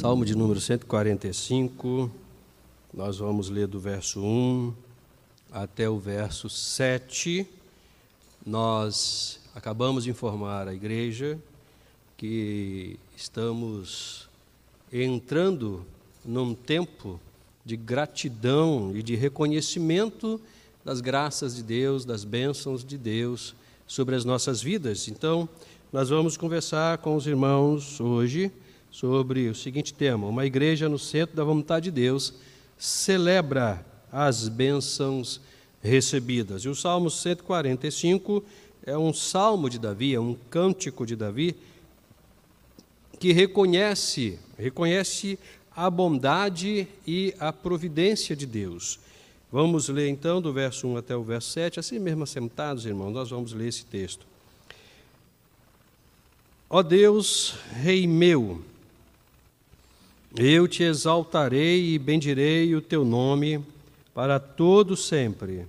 Salmo de número 145, nós vamos ler do verso 1 até o verso 7. Nós acabamos de informar a igreja que estamos entrando num tempo de gratidão e de reconhecimento das graças de Deus, das bênçãos de Deus sobre as nossas vidas. Então, nós vamos conversar com os irmãos hoje sobre o seguinte tema: Uma igreja no centro da vontade de Deus celebra as bênçãos recebidas. E o Salmo 145 é um salmo de Davi, é um cântico de Davi que reconhece, reconhece a bondade e a providência de Deus. Vamos ler então do verso 1 até o verso 7, assim mesmo sentados, irmãos, nós vamos ler esse texto. Ó Deus, Rei meu, eu te exaltarei e bendirei o teu nome para todo sempre.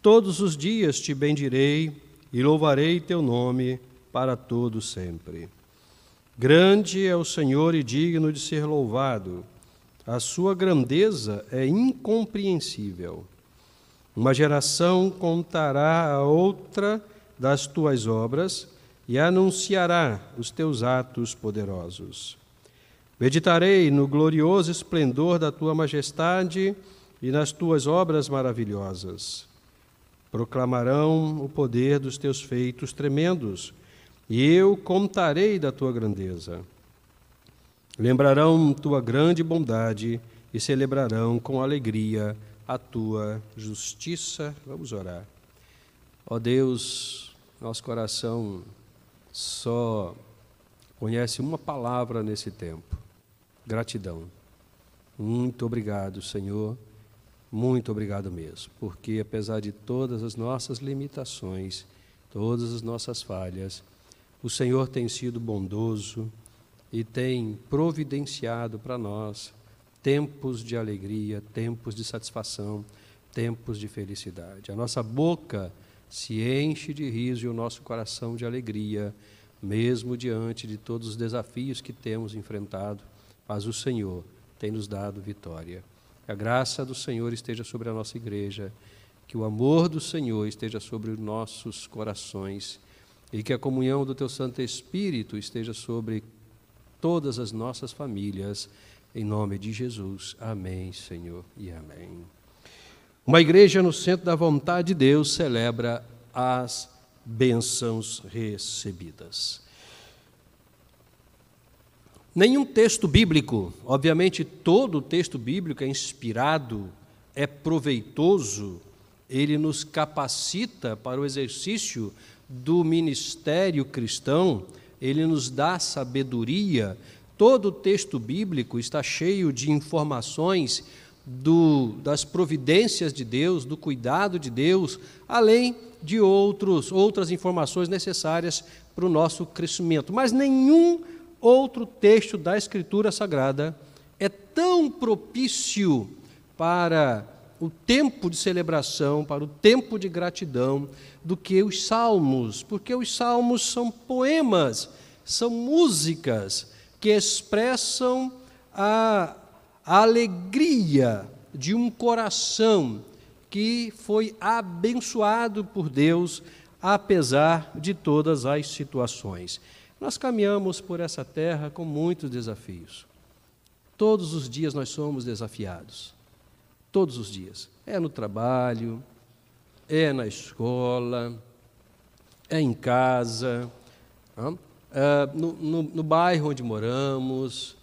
Todos os dias te bendirei e louvarei teu nome para todo sempre. Grande é o Senhor e digno de ser louvado. A sua grandeza é incompreensível. Uma geração contará a outra das tuas obras e anunciará os teus atos poderosos. Meditarei no glorioso esplendor da tua majestade e nas tuas obras maravilhosas. Proclamarão o poder dos teus feitos tremendos, e eu contarei da tua grandeza. Lembrarão tua grande bondade e celebrarão com alegria a tua justiça. Vamos orar. Ó Deus, nosso coração só conhece uma palavra nesse tempo gratidão. Muito obrigado, Senhor. Muito obrigado mesmo, porque apesar de todas as nossas limitações, todas as nossas falhas, o Senhor tem sido bondoso e tem providenciado para nós tempos de alegria, tempos de satisfação, tempos de felicidade. A nossa boca se enche de riso e o nosso coração de alegria, mesmo diante de todos os desafios que temos enfrentado mas o Senhor tem nos dado vitória. Que a graça do Senhor esteja sobre a nossa igreja, que o amor do Senhor esteja sobre os nossos corações e que a comunhão do Teu Santo Espírito esteja sobre todas as nossas famílias, em nome de Jesus. Amém, Senhor, e amém. Uma igreja no centro da vontade de Deus celebra as bênçãos recebidas. Nenhum texto bíblico, obviamente todo texto bíblico é inspirado, é proveitoso, ele nos capacita para o exercício do ministério cristão, ele nos dá sabedoria. Todo texto bíblico está cheio de informações do, das providências de Deus, do cuidado de Deus, além de outros, outras informações necessárias para o nosso crescimento. Mas nenhum outro texto da Escritura Sagrada é tão propício para o tempo de celebração, para o tempo de gratidão, do que os salmos, porque os salmos são poemas, são músicas que expressam a, a alegria de um coração que foi abençoado por Deus, apesar de todas as situações. Nós caminhamos por essa terra com muitos desafios. Todos os dias nós somos desafiados. Todos os dias. É no trabalho, é na escola, é em casa, é no, no, no bairro onde moramos,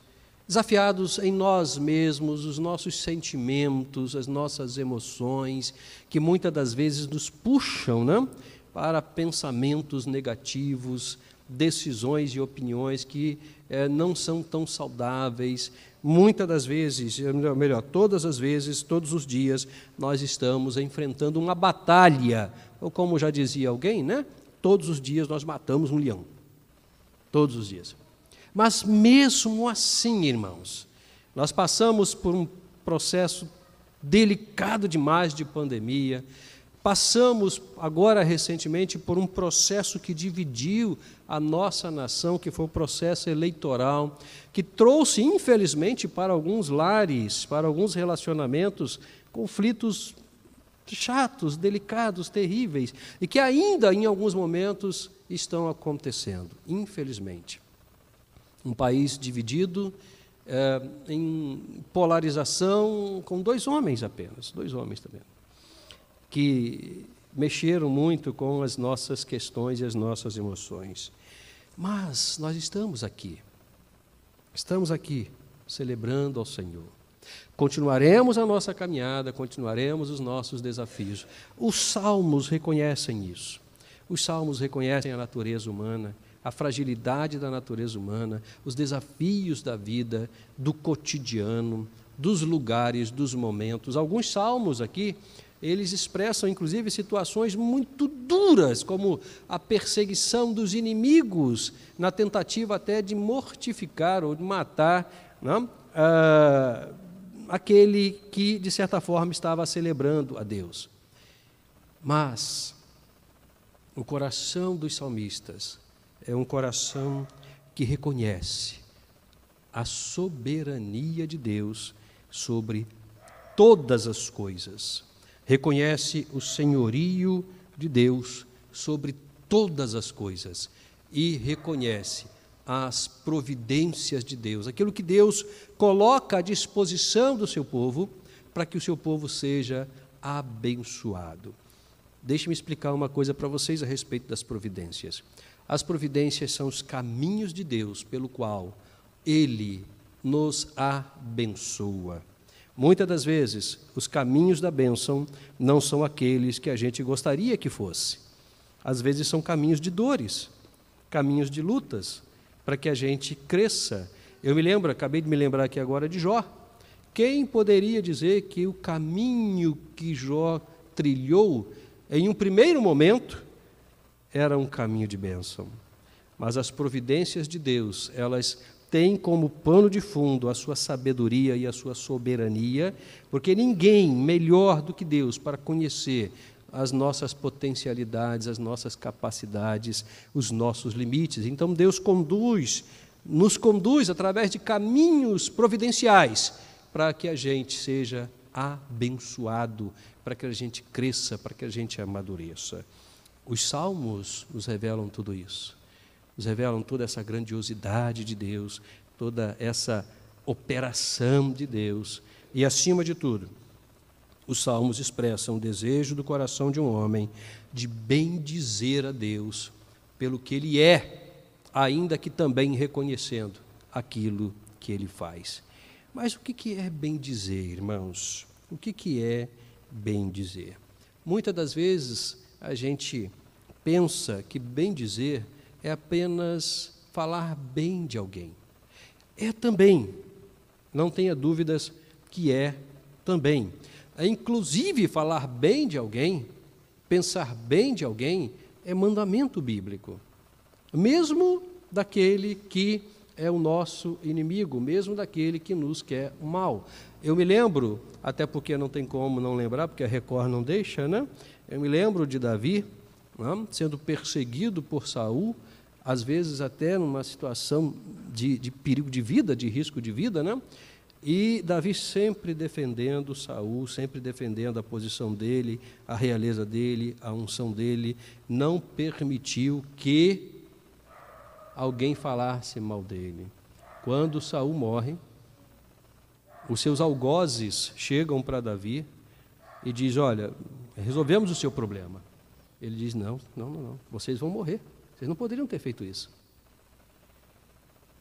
desafiados em nós mesmos, os nossos sentimentos, as nossas emoções, que muitas das vezes nos puxam né, para pensamentos negativos, decisões e opiniões que é, não são tão saudáveis. Muitas das vezes, melhor, todas as vezes, todos os dias, nós estamos enfrentando uma batalha. Ou como já dizia alguém, né? Todos os dias nós matamos um leão. Todos os dias. Mas mesmo assim, irmãos, nós passamos por um processo delicado demais de pandemia, Passamos agora recentemente por um processo que dividiu a nossa nação, que foi o processo eleitoral, que trouxe, infelizmente, para alguns lares, para alguns relacionamentos, conflitos chatos, delicados, terríveis, e que ainda em alguns momentos estão acontecendo, infelizmente. Um país dividido é, em polarização com dois homens apenas, dois homens também, que mexeram muito com as nossas questões e as nossas emoções. Mas nós estamos aqui, estamos aqui celebrando ao Senhor. Continuaremos a nossa caminhada, continuaremos os nossos desafios. Os salmos reconhecem isso. Os salmos reconhecem a natureza humana, a fragilidade da natureza humana, os desafios da vida, do cotidiano, dos lugares, dos momentos. Alguns salmos aqui, eles expressam inclusive situações muito duras, como a perseguição dos inimigos, na tentativa até de mortificar ou de matar não? Ah, aquele que, de certa forma, estava celebrando a Deus. Mas o coração dos salmistas é um coração que reconhece a soberania de Deus sobre todas as coisas. Reconhece o senhorio de Deus sobre todas as coisas e reconhece as providências de Deus, aquilo que Deus coloca à disposição do seu povo para que o seu povo seja abençoado. Deixe-me explicar uma coisa para vocês a respeito das providências. As providências são os caminhos de Deus pelo qual Ele nos abençoa. Muitas das vezes, os caminhos da bênção não são aqueles que a gente gostaria que fosse. Às vezes são caminhos de dores, caminhos de lutas, para que a gente cresça. Eu me lembro, acabei de me lembrar aqui agora de Jó. Quem poderia dizer que o caminho que Jó trilhou, em um primeiro momento, era um caminho de bênção? Mas as providências de Deus, elas têm como pano de fundo a sua sabedoria e a sua soberania, porque ninguém melhor do que Deus para conhecer as nossas potencialidades, as nossas capacidades, os nossos limites. Então Deus conduz, nos conduz através de caminhos providenciais para que a gente seja abençoado, para que a gente cresça, para que a gente amadureça. Os salmos nos revelam tudo isso. Nos revelam toda essa grandiosidade de Deus, toda essa operação de Deus e acima de tudo, os salmos expressam o desejo do coração de um homem de bem dizer a Deus pelo que ele é, ainda que também reconhecendo aquilo que ele faz. Mas o que é bem dizer, irmãos? O que é bem dizer? Muitas das vezes a gente pensa que bem dizer é apenas falar bem de alguém. É também, não tenha dúvidas que é também é inclusive falar bem de alguém, pensar bem de alguém, é mandamento bíblico. Mesmo daquele que é o nosso inimigo, mesmo daquele que nos quer o mal. Eu me lembro, até porque não tem como não lembrar, porque a Record não deixa, né? Eu me lembro de Davi né? sendo perseguido por Saul, às vezes até numa situação de, de perigo de vida, de risco de vida, né? E Davi sempre defendendo Saul, sempre defendendo a posição dele, a realeza dele, a unção dele, não permitiu que alguém falasse mal dele. Quando Saul morre, os seus algozes chegam para Davi e diz: "Olha, resolvemos o seu problema". Ele diz: "Não, não, não, não. Vocês vão morrer. Vocês não poderiam ter feito isso.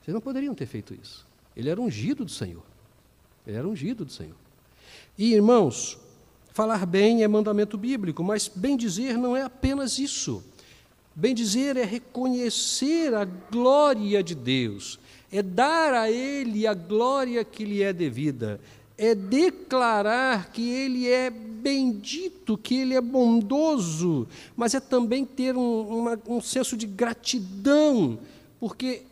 Vocês não poderiam ter feito isso. Ele era ungido do Senhor. Ele era ungido do Senhor. E, irmãos, falar bem é mandamento bíblico, mas bem dizer não é apenas isso. Bem dizer é reconhecer a glória de Deus, é dar a Ele a glória que lhe é devida, é declarar que Ele é bendito, que Ele é bondoso, mas é também ter um, uma, um senso de gratidão, porque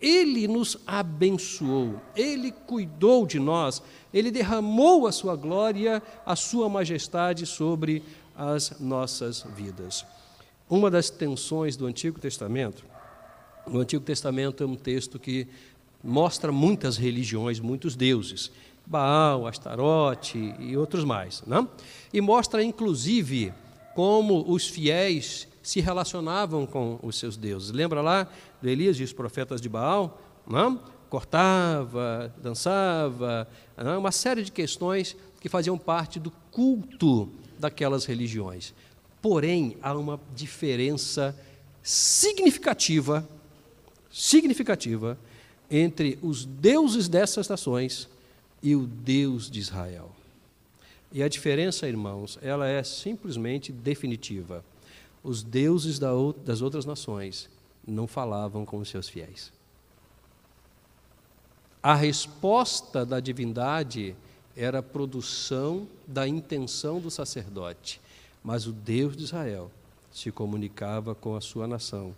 ele nos abençoou, Ele cuidou de nós, Ele derramou a sua glória, a sua majestade sobre as nossas vidas. Uma das tensões do Antigo Testamento, o Antigo Testamento é um texto que mostra muitas religiões, muitos deuses, Baal, Astarote e outros mais, não? Né? E mostra inclusive como os fiéis se relacionavam com os seus deuses. Lembra lá de Elias e os profetas de Baal? Não? Né? Cortava, dançava, não? Né? uma série de questões que faziam parte do culto daquelas religiões. Porém, há uma diferença significativa, significativa entre os deuses dessas nações e o Deus de Israel. E a diferença, irmãos, ela é simplesmente definitiva. Os deuses das outras nações não falavam com os seus fiéis. A resposta da divindade era a produção da intenção do sacerdote, mas o Deus de Israel se comunicava com a sua nação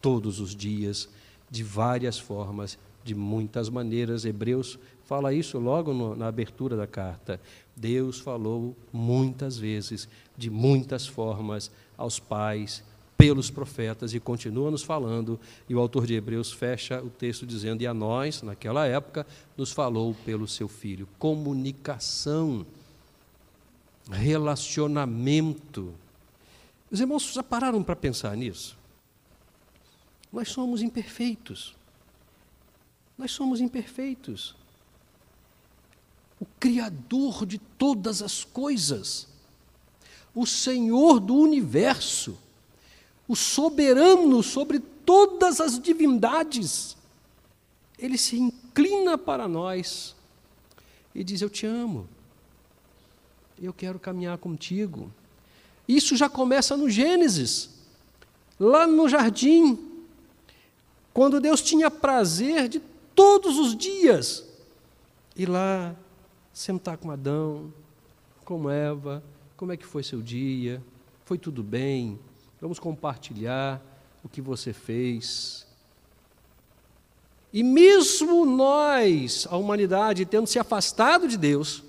todos os dias, de várias formas, de muitas maneiras. Hebreus fala isso logo no, na abertura da carta. Deus falou muitas vezes, de muitas formas, aos pais, pelos profetas e continua nos falando, e o autor de Hebreus fecha o texto dizendo: E a nós, naquela época, nos falou pelo seu filho. Comunicação, relacionamento. Os irmãos já pararam para pensar nisso? Nós somos imperfeitos. Nós somos imperfeitos. O Criador de todas as coisas, o Senhor do universo, o soberano sobre todas as divindades, ele se inclina para nós e diz: Eu te amo, eu quero caminhar contigo. Isso já começa no Gênesis, lá no jardim, quando Deus tinha prazer de todos os dias ir lá sentar com Adão, com Eva, como é que foi seu dia? Foi tudo bem? Vamos compartilhar o que você fez. E mesmo nós, a humanidade, tendo se afastado de Deus,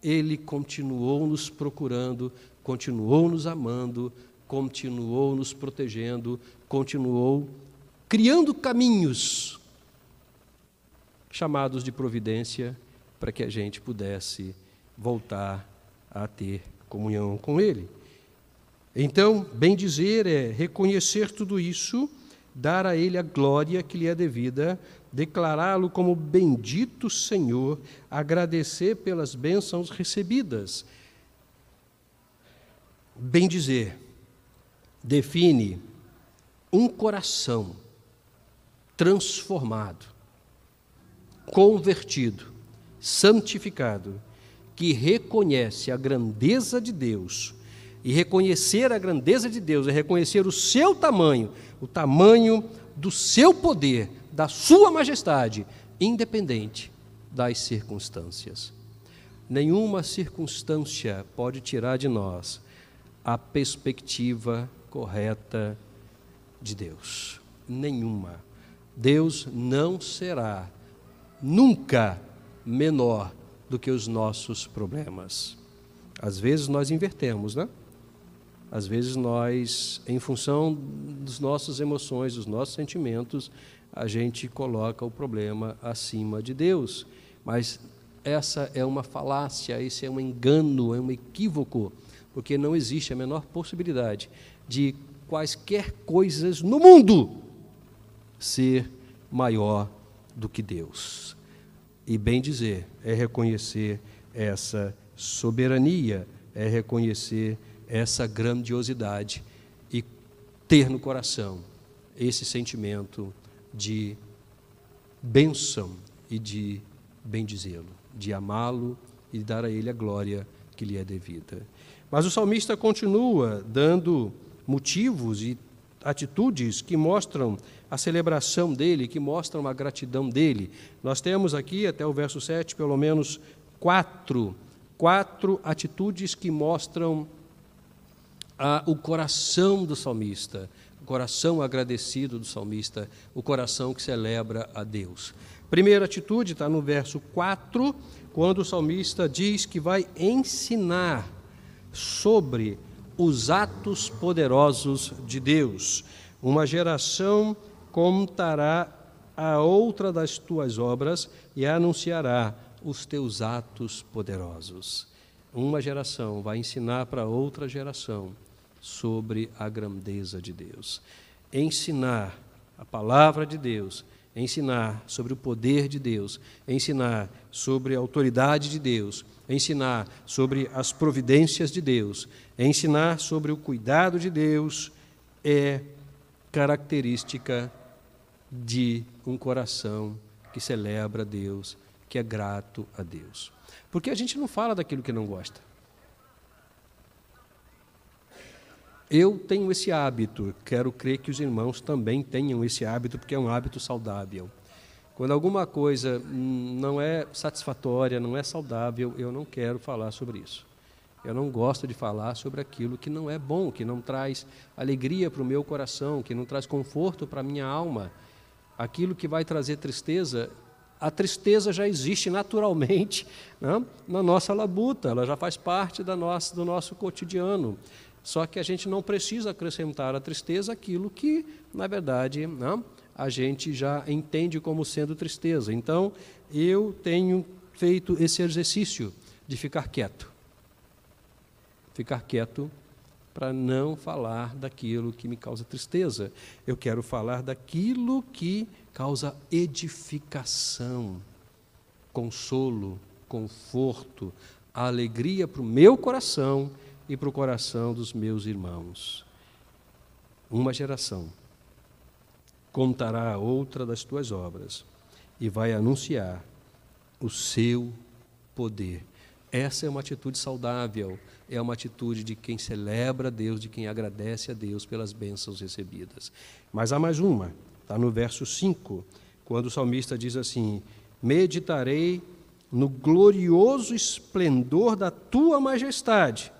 Ele continuou nos procurando, continuou nos amando, continuou nos protegendo, continuou criando caminhos chamados de providência para que a gente pudesse voltar a ter comunhão com Ele. Então, bem dizer é reconhecer tudo isso, dar a Ele a glória que lhe é devida, declará-lo como bendito Senhor, agradecer pelas bênçãos recebidas. Bem dizer define um coração transformado, convertido, santificado, que reconhece a grandeza de Deus e reconhecer a grandeza de Deus é reconhecer o seu tamanho, o tamanho do seu poder, da sua majestade, independente das circunstâncias. Nenhuma circunstância pode tirar de nós a perspectiva correta de Deus. Nenhuma. Deus não será nunca menor do que os nossos problemas. Às vezes nós invertemos, né? Às vezes nós, em função das nossas emoções, dos nossos sentimentos, a gente coloca o problema acima de Deus. Mas essa é uma falácia, esse é um engano, é um equívoco, porque não existe a menor possibilidade de quaisquer coisas no mundo ser maior do que Deus. E bem dizer, é reconhecer essa soberania, é reconhecer essa grandiosidade e ter no coração esse sentimento de bênção e de bendizê-lo, de amá-lo e dar a ele a glória que lhe é devida. Mas o salmista continua dando motivos e atitudes que mostram a celebração dele, que mostram a gratidão dele. Nós temos aqui, até o verso 7, pelo menos quatro, quatro atitudes que mostram a, o coração do salmista, o coração agradecido do salmista, o coração que celebra a Deus. Primeira atitude está no verso 4, quando o salmista diz que vai ensinar sobre os atos poderosos de Deus. Uma geração contará a outra das tuas obras e anunciará os teus atos poderosos. Uma geração vai ensinar para outra geração sobre a grandeza de Deus. Ensinar a palavra de Deus, ensinar sobre o poder de Deus, ensinar sobre a autoridade de Deus, ensinar sobre as providências de Deus, ensinar sobre o cuidado de Deus é característica de um coração que celebra Deus, que é grato a Deus. Porque a gente não fala daquilo que não gosta. Eu tenho esse hábito, quero crer que os irmãos também tenham esse hábito, porque é um hábito saudável. Quando alguma coisa não é satisfatória, não é saudável, eu não quero falar sobre isso. Eu não gosto de falar sobre aquilo que não é bom, que não traz alegria para o meu coração, que não traz conforto para a minha alma. Aquilo que vai trazer tristeza, a tristeza já existe naturalmente né, na nossa labuta, ela já faz parte da nossa, do nosso cotidiano. Só que a gente não precisa acrescentar à tristeza aquilo que, na verdade, não, a gente já entende como sendo tristeza. Então, eu tenho feito esse exercício de ficar quieto. Ficar quieto para não falar daquilo que me causa tristeza. Eu quero falar daquilo que causa edificação, consolo, conforto, alegria para o meu coração e para o coração dos meus irmãos. Uma geração contará a outra das tuas obras e vai anunciar o seu poder. Essa é uma atitude saudável, é uma atitude de quem celebra a Deus, de quem agradece a Deus pelas bênçãos recebidas. Mas há mais uma, está no verso 5, quando o salmista diz assim: Meditarei no glorioso esplendor da tua majestade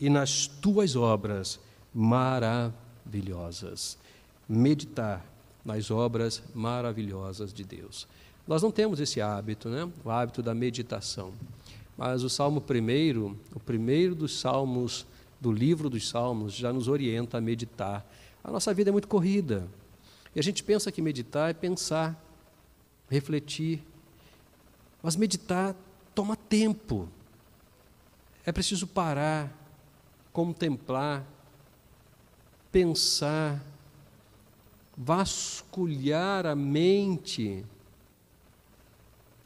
e nas tuas obras maravilhosas. Meditar nas obras maravilhosas de Deus. Nós não temos esse hábito, né? o hábito da meditação. Mas o Salmo primeiro, o primeiro dos salmos do livro dos Salmos, já nos orienta a meditar. A nossa vida é muito corrida. E a gente pensa que meditar é pensar, refletir. Mas meditar toma tempo. É preciso parar, contemplar, pensar, vasculhar a mente.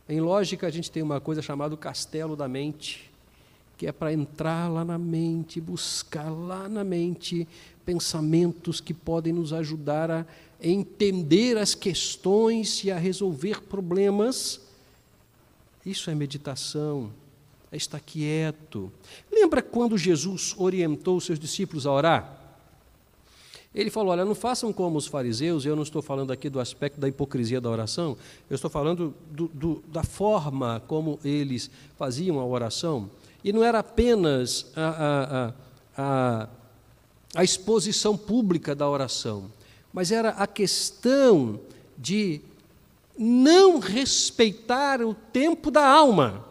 Em lógica, a gente tem uma coisa chamada castelo da mente, que é para entrar lá na mente, buscar lá na mente pensamentos que podem nos ajudar a entender as questões e a resolver problemas. Isso é meditação é estar quieto. Lembra quando Jesus orientou os seus discípulos a orar? Ele falou: Olha, não façam como os fariseus, eu não estou falando aqui do aspecto da hipocrisia da oração, eu estou falando do, do, da forma como eles faziam a oração. E não era apenas a, a, a, a exposição pública da oração, mas era a questão de não respeitar o tempo da alma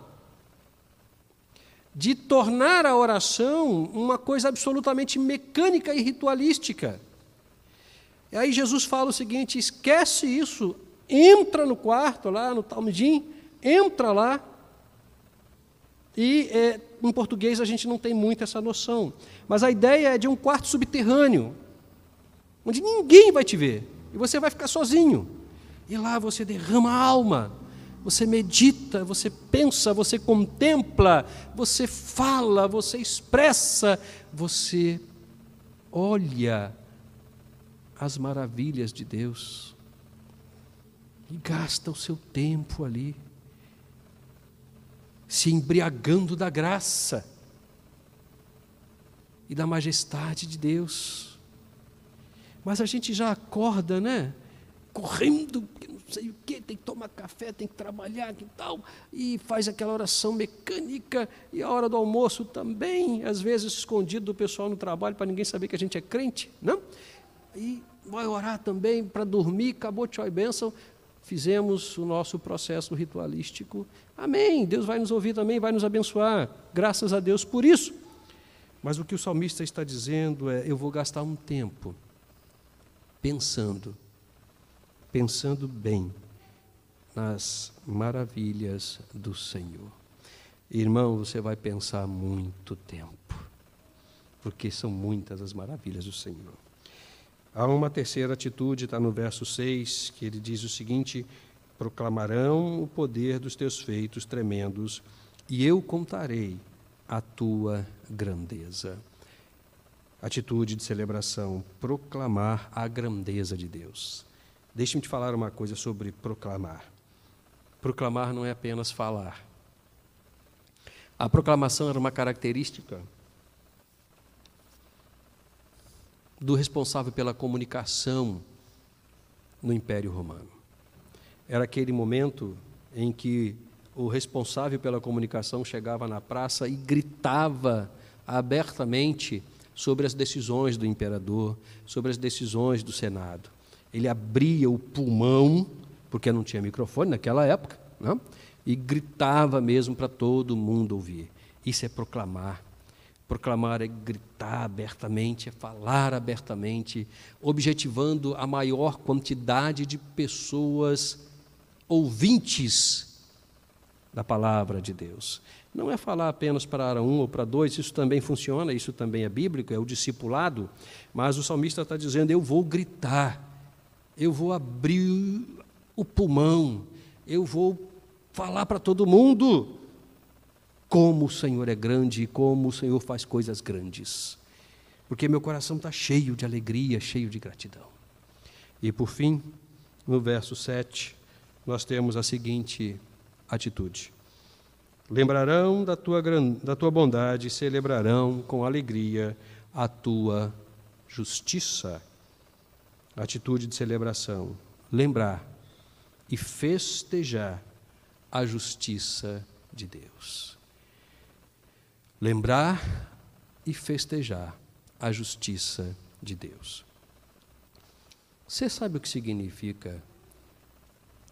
de tornar a oração uma coisa absolutamente mecânica e ritualística. E aí Jesus fala o seguinte: esquece isso, entra no quarto lá no Talmudim, entra lá. E é, em português a gente não tem muito essa noção, mas a ideia é de um quarto subterrâneo, onde ninguém vai te ver, e você vai ficar sozinho. E lá você derrama a alma, você medita, você pensa, você contempla, você fala, você expressa, você olha as maravilhas de Deus e gasta o seu tempo ali, se embriagando da graça e da majestade de Deus. Mas a gente já acorda, né? Correndo, sei o quê, tem que tomar café, tem que trabalhar e tal, e faz aquela oração mecânica, e a hora do almoço também, às vezes escondido do pessoal no trabalho para ninguém saber que a gente é crente, não? E vai orar também para dormir, acabou tchau e bênção, fizemos o nosso processo ritualístico. Amém. Deus vai nos ouvir também, vai nos abençoar. Graças a Deus por isso. Mas o que o salmista está dizendo é: eu vou gastar um tempo pensando, pensando bem nas maravilhas do Senhor. Irmão, você vai pensar muito tempo, porque são muitas as maravilhas do Senhor. Há uma terceira atitude, está no verso 6, que ele diz o seguinte: proclamarão o poder dos teus feitos tremendos, e eu contarei a tua grandeza. Atitude de celebração, proclamar a grandeza de Deus. Deixe-me te falar uma coisa sobre proclamar. Proclamar não é apenas falar. A proclamação era uma característica do responsável pela comunicação no Império Romano. Era aquele momento em que o responsável pela comunicação chegava na praça e gritava abertamente sobre as decisões do imperador, sobre as decisões do Senado. Ele abria o pulmão, porque não tinha microfone naquela época? Né? e gritava mesmo para todo mundo ouvir. Isso é proclamar. Proclamar é gritar abertamente, é falar abertamente, objetivando a maior quantidade de pessoas ouvintes da palavra de Deus. Não é falar apenas para um ou para dois, isso também funciona, isso também é bíblico, é o discipulado, mas o salmista está dizendo: eu vou gritar, eu vou abrir o pulmão, eu vou falar para todo mundo como o Senhor é grande e como o Senhor faz coisas grandes. Porque meu coração está cheio de alegria, cheio de gratidão. E por fim, no verso 7, nós temos a seguinte atitude. Lembrarão da tua, da tua bondade e celebrarão com alegria a tua justiça. Atitude de celebração. Lembrar e festejar a justiça de Deus. Lembrar e festejar a justiça de Deus. Você sabe o que significa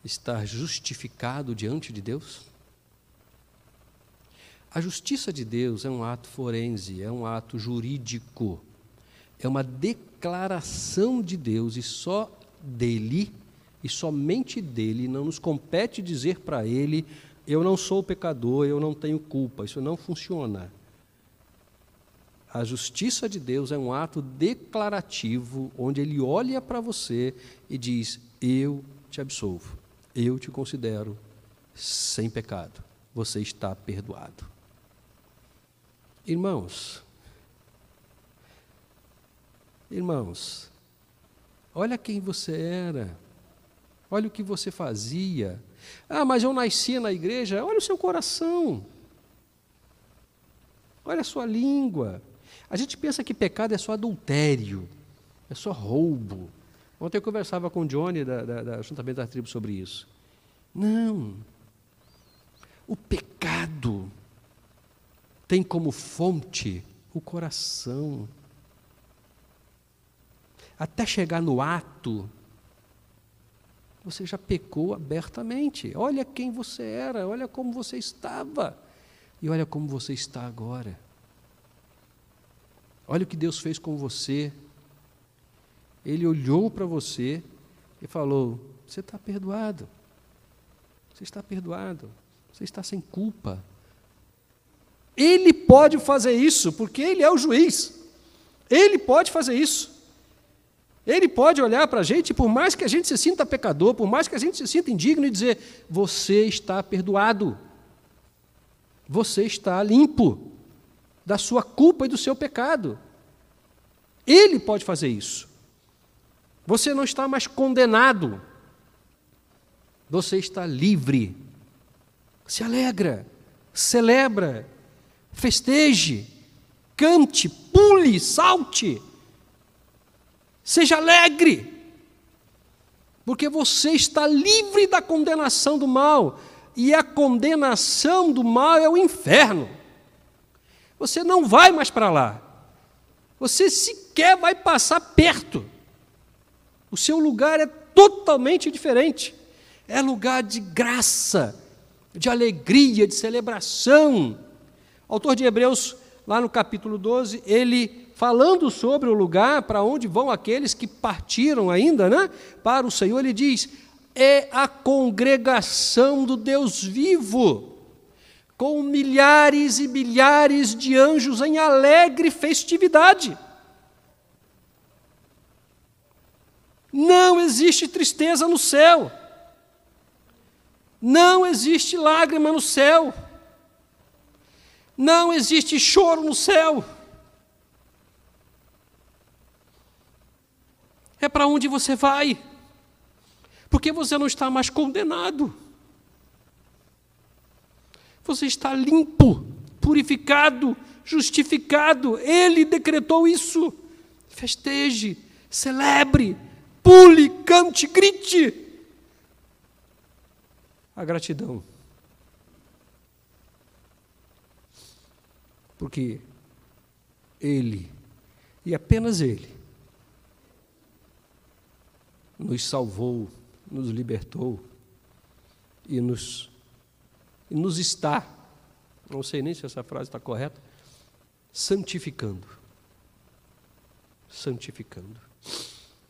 estar justificado diante de Deus? A justiça de Deus é um ato forense, é um ato jurídico, é uma declaração de Deus e só dele e somente dele não nos compete dizer para ele: eu não sou pecador, eu não tenho culpa. Isso não funciona. A justiça de Deus é um ato declarativo, onde ele olha para você e diz: Eu te absolvo eu te considero sem pecado. Você está perdoado. Irmãos, irmãos, olha quem você era, olha o que você fazia. Ah, mas eu nasci na igreja. Olha o seu coração, olha a sua língua. A gente pensa que pecado é só adultério, é só roubo, Ontem eu conversava com o Johnny, da, da, da Ajuntamento da Tribo, sobre isso. Não. O pecado tem como fonte o coração. Até chegar no ato, você já pecou abertamente. Olha quem você era, olha como você estava, e olha como você está agora. Olha o que Deus fez com você ele olhou para você e falou: Você está perdoado. Você está perdoado. Você está sem culpa. Ele pode fazer isso, porque ele é o juiz. Ele pode fazer isso. Ele pode olhar para a gente, por mais que a gente se sinta pecador, por mais que a gente se sinta indigno, e dizer: Você está perdoado. Você está limpo da sua culpa e do seu pecado. Ele pode fazer isso. Você não está mais condenado. Você está livre. Se alegra, celebra, festeje, cante, pule, salte. Seja alegre. Porque você está livre da condenação do mal. E a condenação do mal é o inferno. Você não vai mais para lá. Você sequer vai passar perto. O seu lugar é totalmente diferente. É lugar de graça, de alegria, de celebração. O autor de Hebreus lá no capítulo 12, ele falando sobre o lugar para onde vão aqueles que partiram ainda, né, para o Senhor, ele diz: "É a congregação do Deus vivo, com milhares e milhares de anjos em alegre festividade." Não existe tristeza no céu. Não existe lágrima no céu. Não existe choro no céu. É para onde você vai. Porque você não está mais condenado. Você está limpo, purificado, justificado. Ele decretou isso. Festeje, celebre, pule, cante, grite. A gratidão. Porque Ele, e apenas Ele, nos salvou, nos libertou e nos, nos está, não sei nem se essa frase está correta, santificando. Santificando.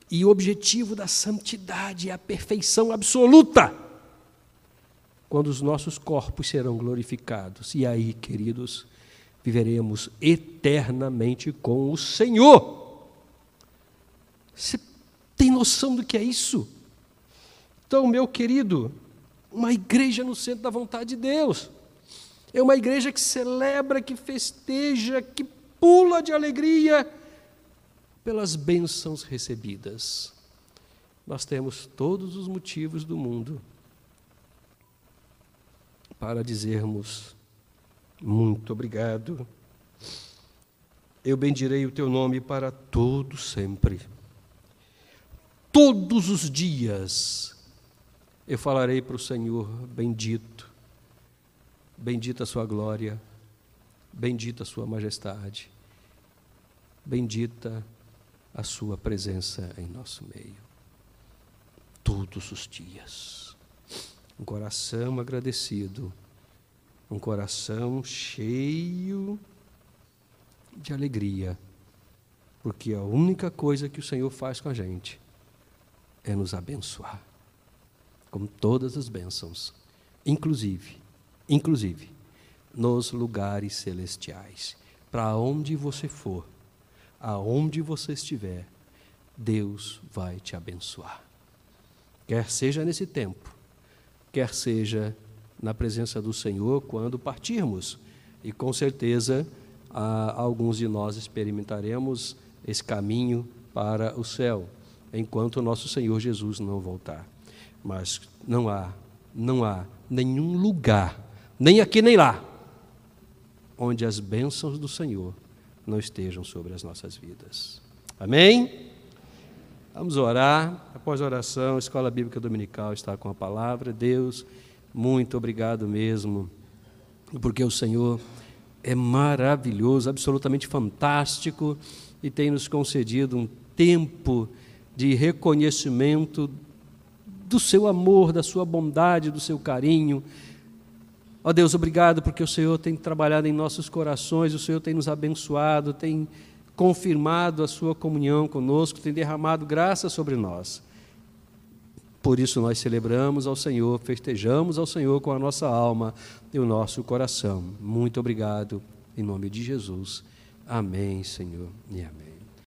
E o objetivo da santidade é a perfeição absoluta. Quando os nossos corpos serão glorificados. E aí, queridos, viveremos eternamente com o Senhor. Você tem noção do que é isso? Então, meu querido, uma igreja no centro da vontade de Deus. É uma igreja que celebra, que festeja, que pula de alegria pelas bênçãos recebidas. Nós temos todos os motivos do mundo para dizermos muito obrigado. Eu bendirei o teu nome para todo sempre. Todos os dias eu falarei para o Senhor bendito. Bendita a sua glória, bendita a sua majestade, bendita a sua presença em nosso meio. Todos os dias. Um coração agradecido, um coração cheio de alegria, porque a única coisa que o Senhor faz com a gente é nos abençoar, com todas as bênçãos, inclusive, inclusive, nos lugares celestiais. Para onde você for, aonde você estiver, Deus vai te abençoar. Quer seja nesse tempo, quer seja na presença do Senhor quando partirmos. E com certeza, alguns de nós experimentaremos esse caminho para o céu, enquanto nosso Senhor Jesus não voltar. Mas não há, não há nenhum lugar, nem aqui nem lá, onde as bênçãos do Senhor não estejam sobre as nossas vidas. Amém? Vamos orar. Após a oração, a Escola Bíblica Dominical está com a palavra. Deus, muito obrigado mesmo, porque o Senhor é maravilhoso, absolutamente fantástico e tem nos concedido um tempo de reconhecimento do seu amor, da sua bondade, do seu carinho Ó oh Deus, obrigado porque o Senhor tem trabalhado em nossos corações, o Senhor tem nos abençoado, tem confirmado a sua comunhão conosco, tem derramado graça sobre nós. Por isso nós celebramos ao Senhor, festejamos ao Senhor com a nossa alma e o nosso coração. Muito obrigado, em nome de Jesus. Amém, Senhor, e amém.